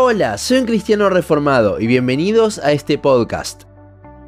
Hola, soy un cristiano reformado y bienvenidos a este podcast.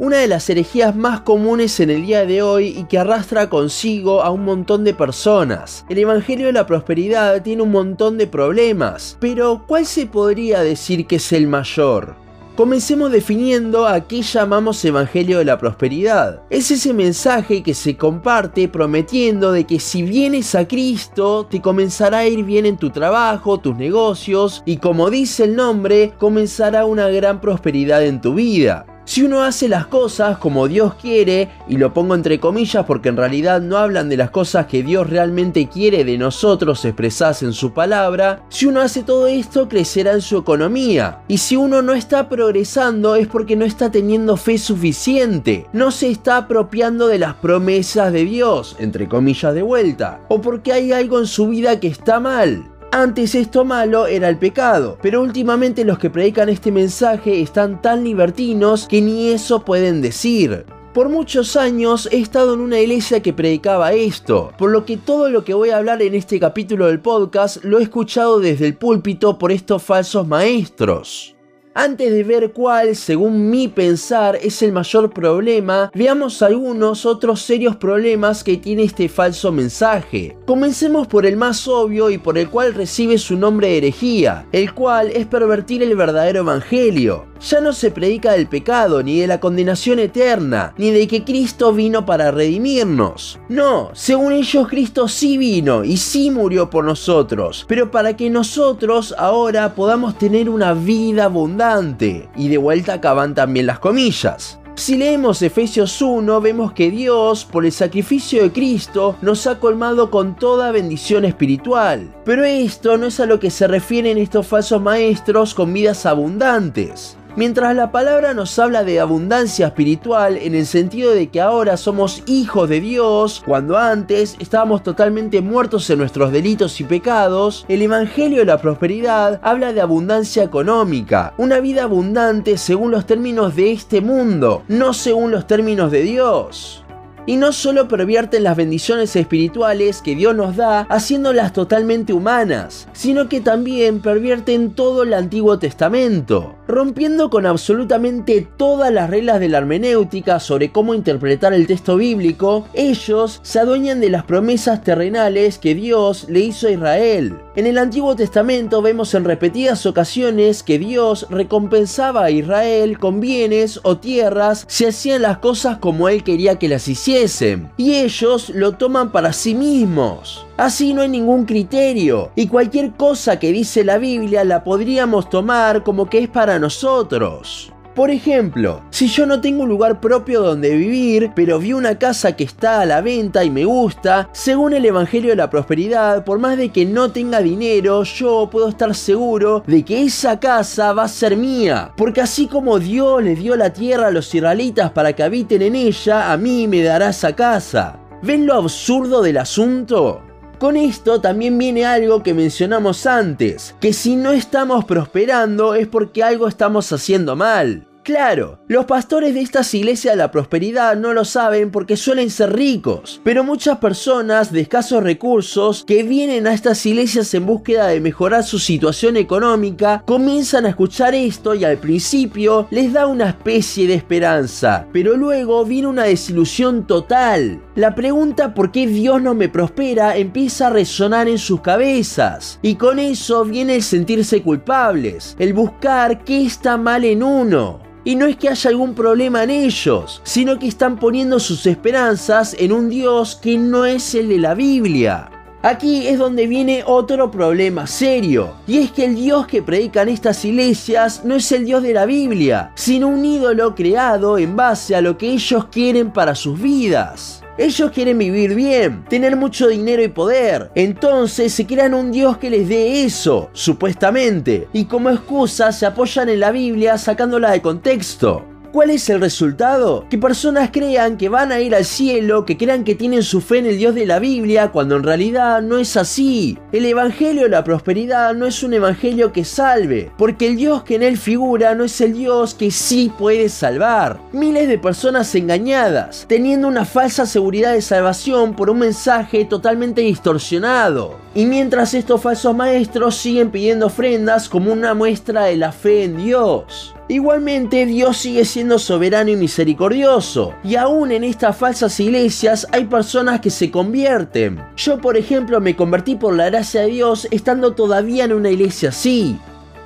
Una de las herejías más comunes en el día de hoy y que arrastra consigo a un montón de personas. El Evangelio de la Prosperidad tiene un montón de problemas, pero ¿cuál se podría decir que es el mayor? Comencemos definiendo a qué llamamos Evangelio de la Prosperidad. Es ese mensaje que se comparte prometiendo de que si vienes a Cristo te comenzará a ir bien en tu trabajo, tus negocios y como dice el nombre, comenzará una gran prosperidad en tu vida. Si uno hace las cosas como Dios quiere, y lo pongo entre comillas porque en realidad no hablan de las cosas que Dios realmente quiere de nosotros expresadas en su palabra, si uno hace todo esto crecerá en su economía. Y si uno no está progresando es porque no está teniendo fe suficiente, no se está apropiando de las promesas de Dios, entre comillas de vuelta, o porque hay algo en su vida que está mal. Antes esto malo era el pecado, pero últimamente los que predican este mensaje están tan libertinos que ni eso pueden decir. Por muchos años he estado en una iglesia que predicaba esto, por lo que todo lo que voy a hablar en este capítulo del podcast lo he escuchado desde el púlpito por estos falsos maestros. Antes de ver cuál, según mi pensar, es el mayor problema, veamos algunos otros serios problemas que tiene este falso mensaje. Comencemos por el más obvio y por el cual recibe su nombre de herejía, el cual es pervertir el verdadero evangelio. Ya no se predica del pecado, ni de la condenación eterna, ni de que Cristo vino para redimirnos. No, según ellos Cristo sí vino y sí murió por nosotros, pero para que nosotros ahora podamos tener una vida abundante. Y de vuelta acaban también las comillas. Si leemos Efesios 1, vemos que Dios, por el sacrificio de Cristo, nos ha colmado con toda bendición espiritual. Pero esto no es a lo que se refieren estos falsos maestros con vidas abundantes. Mientras la palabra nos habla de abundancia espiritual en el sentido de que ahora somos hijos de Dios, cuando antes estábamos totalmente muertos en nuestros delitos y pecados, el Evangelio de la Prosperidad habla de abundancia económica, una vida abundante según los términos de este mundo, no según los términos de Dios. Y no solo pervierten las bendiciones espirituales que Dios nos da haciéndolas totalmente humanas, sino que también pervierten todo el Antiguo Testamento, rompiendo con absolutamente todas las reglas de la hermenéutica sobre cómo interpretar el texto bíblico, ellos se adueñan de las promesas terrenales que Dios le hizo a Israel. En el Antiguo Testamento vemos en repetidas ocasiones que Dios recompensaba a Israel con bienes o tierras si hacían las cosas como él quería que las hicieran y ellos lo toman para sí mismos. Así no hay ningún criterio y cualquier cosa que dice la Biblia la podríamos tomar como que es para nosotros. Por ejemplo, si yo no tengo un lugar propio donde vivir, pero vi una casa que está a la venta y me gusta, según el Evangelio de la Prosperidad, por más de que no tenga dinero, yo puedo estar seguro de que esa casa va a ser mía. Porque así como Dios le dio la tierra a los israelitas para que habiten en ella, a mí me dará esa casa. ¿Ven lo absurdo del asunto? Con esto también viene algo que mencionamos antes, que si no estamos prosperando es porque algo estamos haciendo mal. Claro, los pastores de estas iglesias de la prosperidad no lo saben porque suelen ser ricos, pero muchas personas de escasos recursos que vienen a estas iglesias en búsqueda de mejorar su situación económica comienzan a escuchar esto y al principio les da una especie de esperanza, pero luego viene una desilusión total. La pregunta por qué Dios no me prospera empieza a resonar en sus cabezas y con eso viene el sentirse culpables, el buscar qué está mal en uno. Y no es que haya algún problema en ellos, sino que están poniendo sus esperanzas en un Dios que no es el de la Biblia. Aquí es donde viene otro problema serio, y es que el Dios que predican estas iglesias no es el Dios de la Biblia, sino un ídolo creado en base a lo que ellos quieren para sus vidas. Ellos quieren vivir bien, tener mucho dinero y poder. Entonces se crean un Dios que les dé eso, supuestamente. Y como excusa se apoyan en la Biblia sacándola de contexto. ¿Cuál es el resultado? Que personas crean que van a ir al cielo, que crean que tienen su fe en el Dios de la Biblia, cuando en realidad no es así. El Evangelio de la Prosperidad no es un Evangelio que salve, porque el Dios que en él figura no es el Dios que sí puede salvar. Miles de personas engañadas, teniendo una falsa seguridad de salvación por un mensaje totalmente distorsionado. Y mientras estos falsos maestros siguen pidiendo ofrendas como una muestra de la fe en Dios. Igualmente Dios sigue siendo soberano y misericordioso, y aún en estas falsas iglesias hay personas que se convierten. Yo por ejemplo me convertí por la gracia de Dios estando todavía en una iglesia así.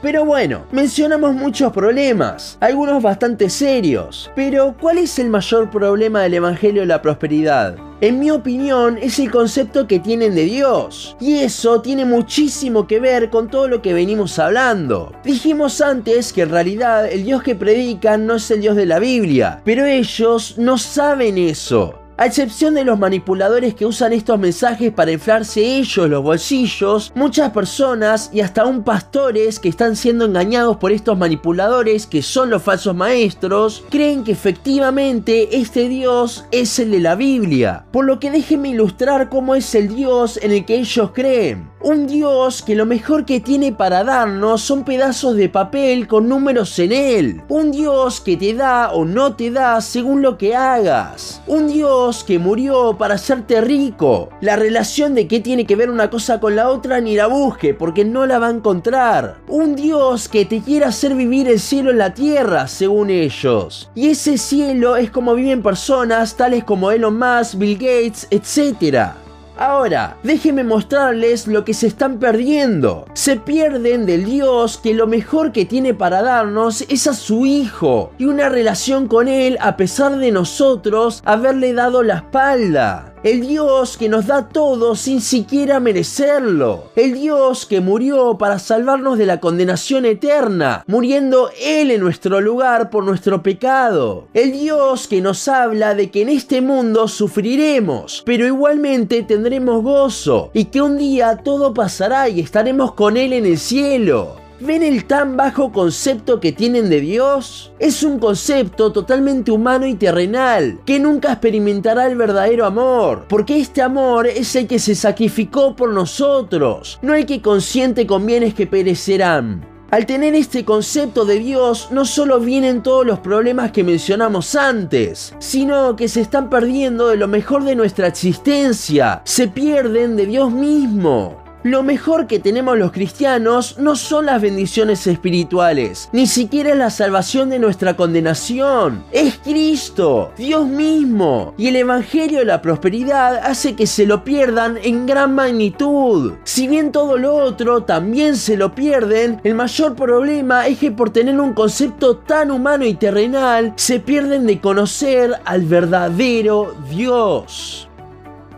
Pero bueno, mencionamos muchos problemas, algunos bastante serios. Pero, ¿cuál es el mayor problema del Evangelio de la Prosperidad? En mi opinión, es el concepto que tienen de Dios. Y eso tiene muchísimo que ver con todo lo que venimos hablando. Dijimos antes que en realidad el Dios que predican no es el Dios de la Biblia, pero ellos no saben eso. A excepción de los manipuladores que usan estos mensajes para inflarse ellos los bolsillos, muchas personas y hasta aún pastores que están siendo engañados por estos manipuladores que son los falsos maestros, creen que efectivamente este Dios es el de la Biblia. Por lo que déjenme ilustrar cómo es el Dios en el que ellos creen. Un Dios que lo mejor que tiene para darnos son pedazos de papel con números en él. Un Dios que te da o no te da según lo que hagas. Un Dios que murió para hacerte rico. La relación de qué tiene que ver una cosa con la otra ni la busque porque no la va a encontrar. Un Dios que te quiere hacer vivir el cielo en la tierra según ellos. Y ese cielo es como viven personas tales como Elon Musk, Bill Gates, etc. Ahora, déjenme mostrarles lo que se están perdiendo. Se pierden del Dios que lo mejor que tiene para darnos es a su Hijo y una relación con Él a pesar de nosotros haberle dado la espalda. El Dios que nos da todo sin siquiera merecerlo. El Dios que murió para salvarnos de la condenación eterna, muriendo Él en nuestro lugar por nuestro pecado. El Dios que nos habla de que en este mundo sufriremos, pero igualmente tendremos gozo y que un día todo pasará y estaremos con Él en el cielo. ¿Ven el tan bajo concepto que tienen de Dios? Es un concepto totalmente humano y terrenal, que nunca experimentará el verdadero amor, porque este amor es el que se sacrificó por nosotros, no el que consiente con bienes que perecerán. Al tener este concepto de Dios, no solo vienen todos los problemas que mencionamos antes, sino que se están perdiendo de lo mejor de nuestra existencia, se pierden de Dios mismo. Lo mejor que tenemos los cristianos no son las bendiciones espirituales, ni siquiera la salvación de nuestra condenación. Es Cristo, Dios mismo. Y el Evangelio de la Prosperidad hace que se lo pierdan en gran magnitud. Si bien todo lo otro también se lo pierden, el mayor problema es que por tener un concepto tan humano y terrenal, se pierden de conocer al verdadero Dios.